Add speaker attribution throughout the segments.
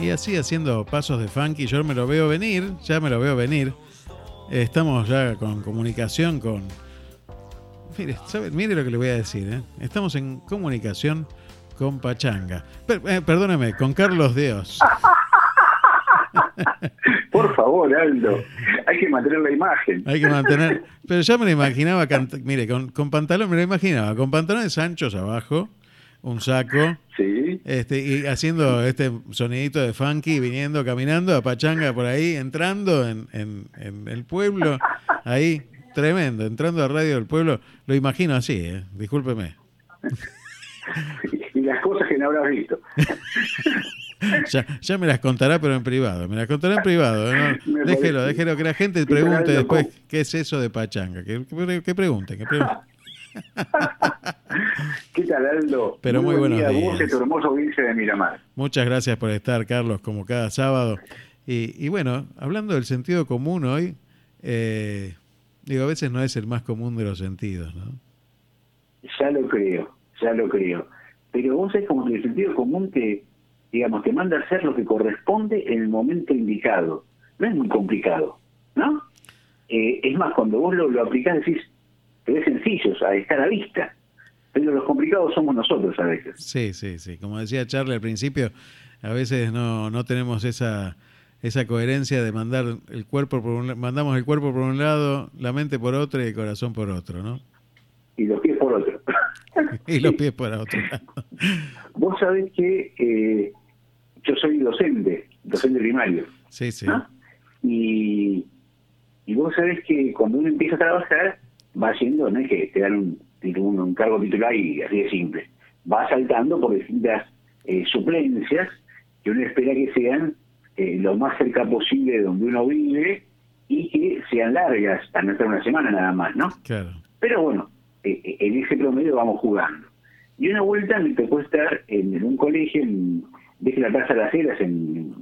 Speaker 1: Y así haciendo pasos de funky, yo me lo veo venir, ya me lo veo venir. Estamos ya con comunicación con... Mire, mire lo que le voy a decir, ¿eh? Estamos en comunicación con Pachanga. Eh, perdóneme, con Carlos Dios.
Speaker 2: Por favor, Aldo, hay que mantener la imagen.
Speaker 1: Hay que mantener. Pero ya me lo imaginaba, mire, con, con pantalón, me lo imaginaba, con pantalones anchos abajo, un saco.
Speaker 2: Sí.
Speaker 1: Este, y haciendo este sonidito de funky, viniendo, caminando a Pachanga por ahí, entrando en, en, el pueblo, ahí, tremendo, entrando a Radio del Pueblo, lo imagino así, ¿eh? discúlpeme.
Speaker 2: y las cosas que no habrás visto.
Speaker 1: ya, me las contará, pero en privado. Me las contará en privado. Déjelo, déjelo que la gente pregunte después qué es eso de pachanga. Que, que, pregunte, que
Speaker 2: ¿Qué tal, Aldo?
Speaker 1: Pero muy, buenos días.
Speaker 2: hermoso de Miramar.
Speaker 1: Muchas gracias por estar, Carlos, como cada sábado. Y, bueno, hablando del sentido común hoy, eh, digo, a veces no es el más común de los sentidos, ¿no?
Speaker 2: Ya lo creo, ya lo creo. Pero vos es como que el sentido común que digamos, te manda a hacer lo que corresponde en el momento indicado. No es muy complicado, ¿no? Eh, es más, cuando vos lo, lo aplicás decís, pero es sencillo, o sea, estar a vista. Pero los complicados somos nosotros a veces.
Speaker 1: Sí, sí, sí. Como decía Charlie al principio, a veces no, no tenemos esa esa coherencia de mandar el cuerpo por un mandamos el cuerpo por un lado, la mente por otro y el corazón por otro, ¿no?
Speaker 2: Y los pies por otro.
Speaker 1: y los pies por otro
Speaker 2: Vos sabés que eh, yo soy docente, docente primario.
Speaker 1: Sí, sí.
Speaker 2: Y, y vos sabés que cuando uno empieza a trabajar, va haciendo, no es que te dan un, un, cargo titular y así de simple. Va saltando por distintas eh, suplencias que uno espera que sean eh, lo más cerca posible de donde uno vive y que sean largas, a no estar una semana nada más, ¿no?
Speaker 1: Claro.
Speaker 2: Pero bueno, eh, en ese promedio vamos jugando. Y una vuelta me tocó estar en, un colegio, en, desde la Plaza de las Heras, en,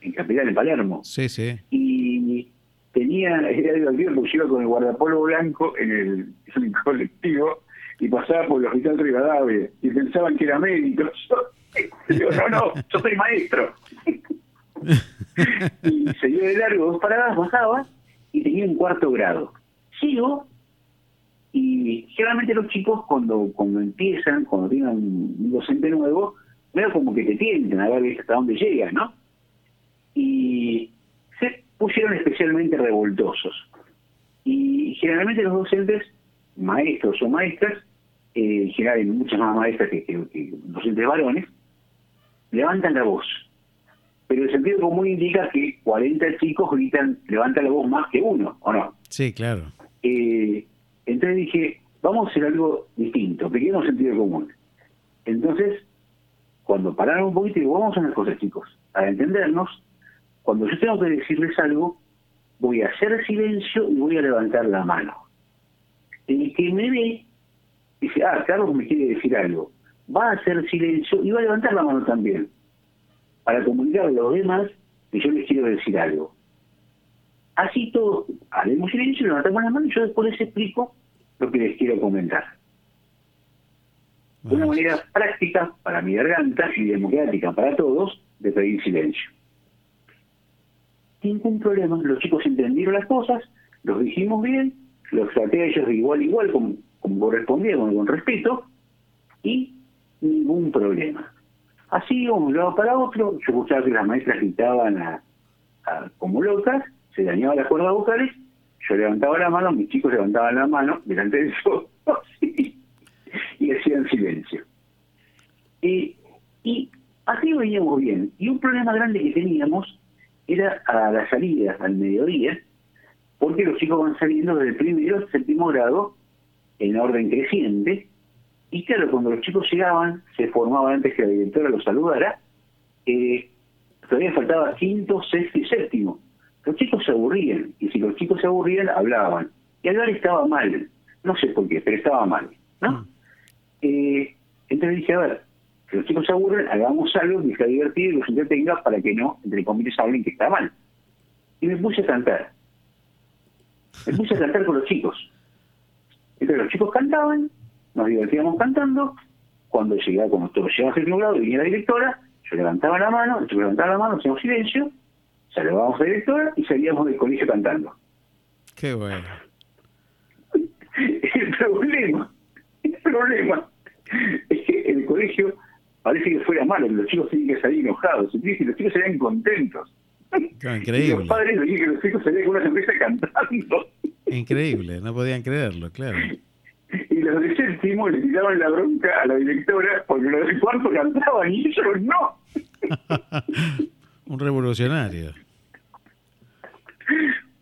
Speaker 2: en Capital, en Palermo.
Speaker 1: Sí, sí.
Speaker 2: Y tenía, era divertido porque iba con el guardapolvo blanco en el, colectivo y pasaba por el hospital Rivadavia y pensaban que era médico. Yo, no, no, yo soy maestro. y seguía de largo dos paradas, bajaba y tenía un cuarto grado. Sigo y generalmente los chicos cuando, cuando empiezan, cuando tienen un docente nuevo, veo como que te tienten a ver hasta dónde llegan, ¿no? Y se pusieron especialmente revoltosos. Y generalmente los docentes, maestros o maestras, eh, en general hay muchas más maestras que, docentes varones, levantan la voz. Pero el sentido común indica que 40 chicos gritan, levantan la voz más que uno, ¿o no?
Speaker 1: Sí, claro.
Speaker 2: Eh, entonces dije, vamos a hacer algo distinto, pequeño sentido común. Entonces cuando pararon un poquito, digo, vamos a hacer cosas, chicos, a entendernos, cuando yo tengo que decirles algo, voy a hacer silencio y voy a levantar la mano. El que me ve, dice, ah, Carlos me quiere decir algo, va a hacer silencio y va a levantar la mano también, para comunicar a los demás que yo les quiero decir algo. Así todos haremos silencio, levantamos la mano y yo después les explico lo que les quiero comentar una manera práctica para mi garganta y democrática para todos de pedir silencio. Ningún problema, los chicos entendieron las cosas, los dijimos bien, los traté a ellos de igual a igual, como, correspondía, con, respeto, y ningún problema. Así, de un lado para otro, yo escuchaba que las maestras gritaban a, como locas, se dañaban las cuerdas vocales, yo levantaba la mano, mis chicos levantaban la mano delante de eso, y hacían silencio. y así veníamos bien. Y un problema grande que teníamos era a la salida, al mediodía, porque los chicos van saliendo desde el primero al séptimo grado en orden creciente. Y claro, cuando los chicos llegaban, se formaban antes que la directora los saludara, eh, todavía faltaba quinto, sexto y séptimo. Los chicos se aburrían, y si los chicos se aburrían, hablaban. Y hablar estaba mal. No sé por qué, pero estaba mal. ¿no? Mm. Eh, entonces dije, a ver, que los chicos se aburren, hagamos algo que sea divertido y los entretenga para que no, entre comillas, hablen que está mal. Y me puse a cantar. Me puse a cantar con los chicos. Entonces los chicos cantaban, nos divertíamos cantando, cuando llegaba, cuando todo llegaba a ser grado y venía la directora, Yo levantaba la mano, yo levantaba la mano, hacíamos silencio, saludábamos a la directora y salíamos del colegio cantando.
Speaker 1: Qué bueno.
Speaker 2: El problema, el problema es que el colegio parece que fuera malo, los chicos tienen que salir enojados, y los chicos salían contentos.
Speaker 1: increíble. Y
Speaker 2: los padres no que los chicos salían con una sonrisa cantando.
Speaker 1: Increíble, no podían creerlo, claro.
Speaker 2: Y los de séptimo le tiraban la bronca a la directora porque los de cuarto cantaban y ellos no.
Speaker 1: Un revolucionario.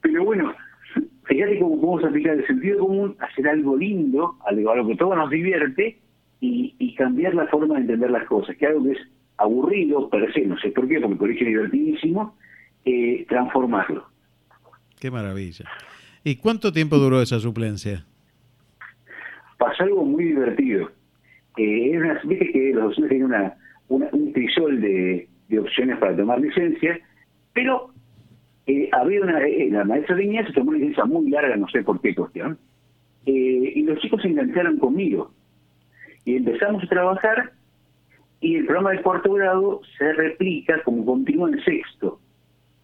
Speaker 2: Pero bueno, fíjate cómo podemos aplicar el sentido común, hacer algo lindo, algo, que todo nos divierte y, y cambiar la forma de entender las cosas, que algo que es aburrido, per se, no sé por qué, porque el colegio es divertidísimo, eh, transformarlo.
Speaker 1: Qué maravilla. ¿Y cuánto tiempo duró esa suplencia?
Speaker 2: Pasó algo muy divertido. Eh, una, viste que los docentes tienen una, un crisol de, opciones para tomar licencia, pero eh, había una, eh, la maestra de niñas se tomó una licencia muy larga, no sé por qué cuestión, eh, y los chicos se engancharon conmigo. Y empezamos a trabajar y el programa de cuarto grado se replica como continúa en sexto.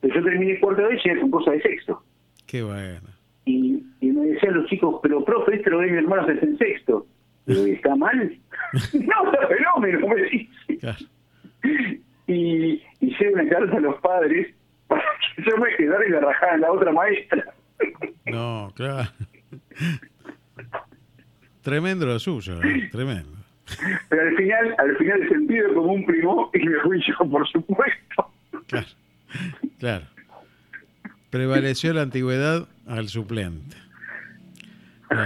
Speaker 2: Pero yo terminé cuarto grado y ya con cosas de sexto.
Speaker 1: Qué bueno.
Speaker 2: Y, me decían los chicos, pero profe, esto lo ven mi hermano es en sexto. ¿Está mal? no, está fenómeno, me dice. Y hice una carta a los padres para que yo me quedara y la rajara en la otra maestra.
Speaker 1: no, claro. Tremendo lo suyo, ¿eh? tremendo.
Speaker 2: Pero al final, al final el sentido como un primo y me fui yo, por supuesto.
Speaker 1: Claro, claro. Prevaleció la antigüedad al suplente.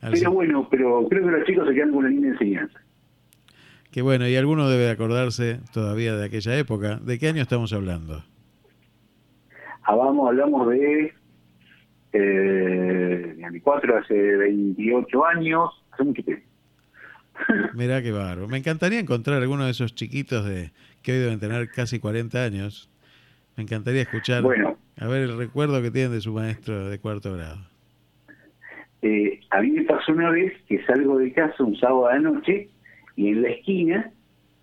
Speaker 2: pero bueno, pero creo que los chicos se quedan con una linda enseñanza.
Speaker 1: Qué bueno, y alguno debe acordarse todavía de aquella época. ¿De qué año estamos hablando?
Speaker 2: Ah, vamos, hablamos de eh, 4 hace 28 años, hace mucho tiempo.
Speaker 1: Mirá qué barro. Me encantaría encontrar alguno de esos chiquitos de que hoy deben tener casi 40 años. Me encantaría escuchar,
Speaker 2: bueno,
Speaker 1: a ver el recuerdo que tienen de su maestro de cuarto grado.
Speaker 2: Eh, a mí me pasó una vez que salgo de casa un sábado de noche y en la esquina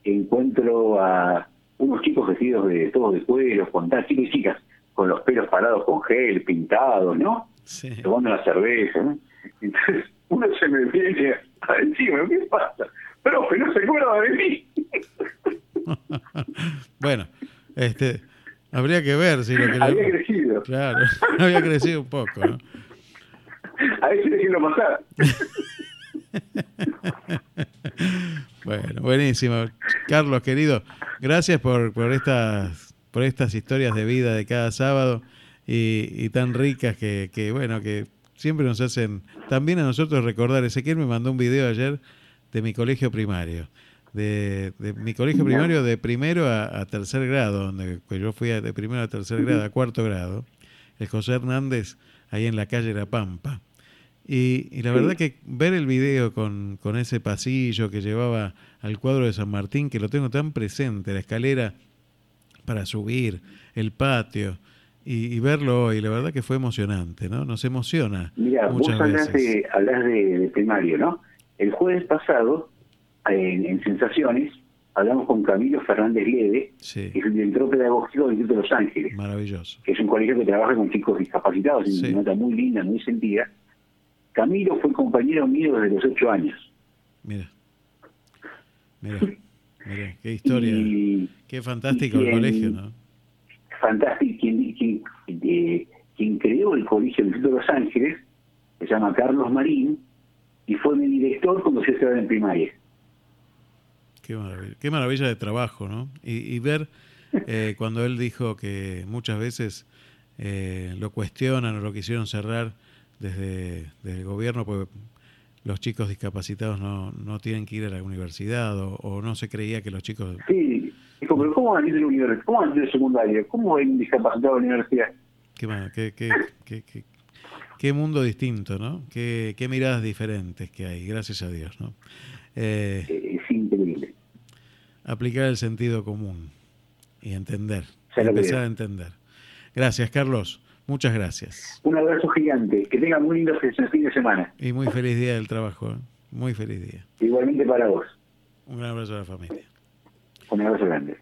Speaker 2: encuentro a unos chicos vestidos de todos de cuero, con chicos y chicas, con los pelos parados con gel, pintados, ¿no? Sí. Tomando la cerveza, ¿no? Entonces uno se me viene encima, ¿qué pasa? Profe, no se acuerda de mí.
Speaker 1: bueno, este, habría que ver si lo que...
Speaker 2: Había crecido.
Speaker 1: Claro, había crecido un poco, ¿no?
Speaker 2: A ver si lo pasar.
Speaker 1: bueno, buenísimo. Carlos, querido, gracias por, por, estas, por estas historias de vida de cada sábado y, y tan ricas que, que, bueno, que siempre nos hacen también a nosotros recordar. Ezequiel me mandó un video ayer de mi colegio primario. De, mi colegio primario de primero a, tercer grado, donde pues yo fui de primero a tercer grado, a cuarto grado, el José Hernández, ahí en la calle La Pampa. Y, la verdad que ver el video con, con, ese pasillo que llevaba al cuadro de San Martín, que lo tengo tan presente, la escalera para subir, el patio, y, verlo hoy, la verdad que fue emocionante, ¿no? Nos emociona.
Speaker 2: Mira, vos hablas, De, hablas de, primario, ¿no? El jueves pasado, en, Sensaciones, hablamos con Camilo Fernández Lede, que es el director pedagógico del Instituto de Los Ángeles.
Speaker 1: Maravilloso.
Speaker 2: Que es un colegio que trabaja con chicos discapacitados, sí. una nota muy linda, muy sentida. Camilo fue compañero mío desde los ocho años.
Speaker 1: Mira. Mira. Mira, qué historia. qué fantástico el colegio, ¿no?
Speaker 2: fantástico. Quien, quien, eh, quien creó el Colegio del Instituto de Los Ángeles se llama Carlos Marín y fue mi director cuando se estaba en primaria.
Speaker 1: Qué maravilla, qué maravilla de trabajo, ¿no? Y, ver eh, cuando él dijo que muchas veces eh, lo cuestionan o lo quisieron cerrar desde, desde el gobierno, porque los chicos discapacitados no, no tienen que ir a la universidad o, no se creía que los chicos...
Speaker 2: Sí, dijo, pero ¿cómo van a ir de la universidad? ¿Cómo van a ir de secundaria? ¿Cómo hay un discapacitado a la universidad?
Speaker 1: Qué, qué, qué, qué, qué, mundo distinto, ¿no? Qué, qué miradas diferentes que hay, gracias a Dios, ¿no?
Speaker 2: Eh, es increíble.
Speaker 1: Aplicar el sentido común y entender, empezar a entender. Gracias, Carlos. Muchas gracias.
Speaker 2: Un abrazo gigante. Que tengan muy lindo fin de semana.
Speaker 1: Y muy feliz día del trabajo. ¿eh? Muy feliz día.
Speaker 2: Igualmente para vos.
Speaker 1: Un gran abrazo a la familia.
Speaker 2: Un abrazo grande.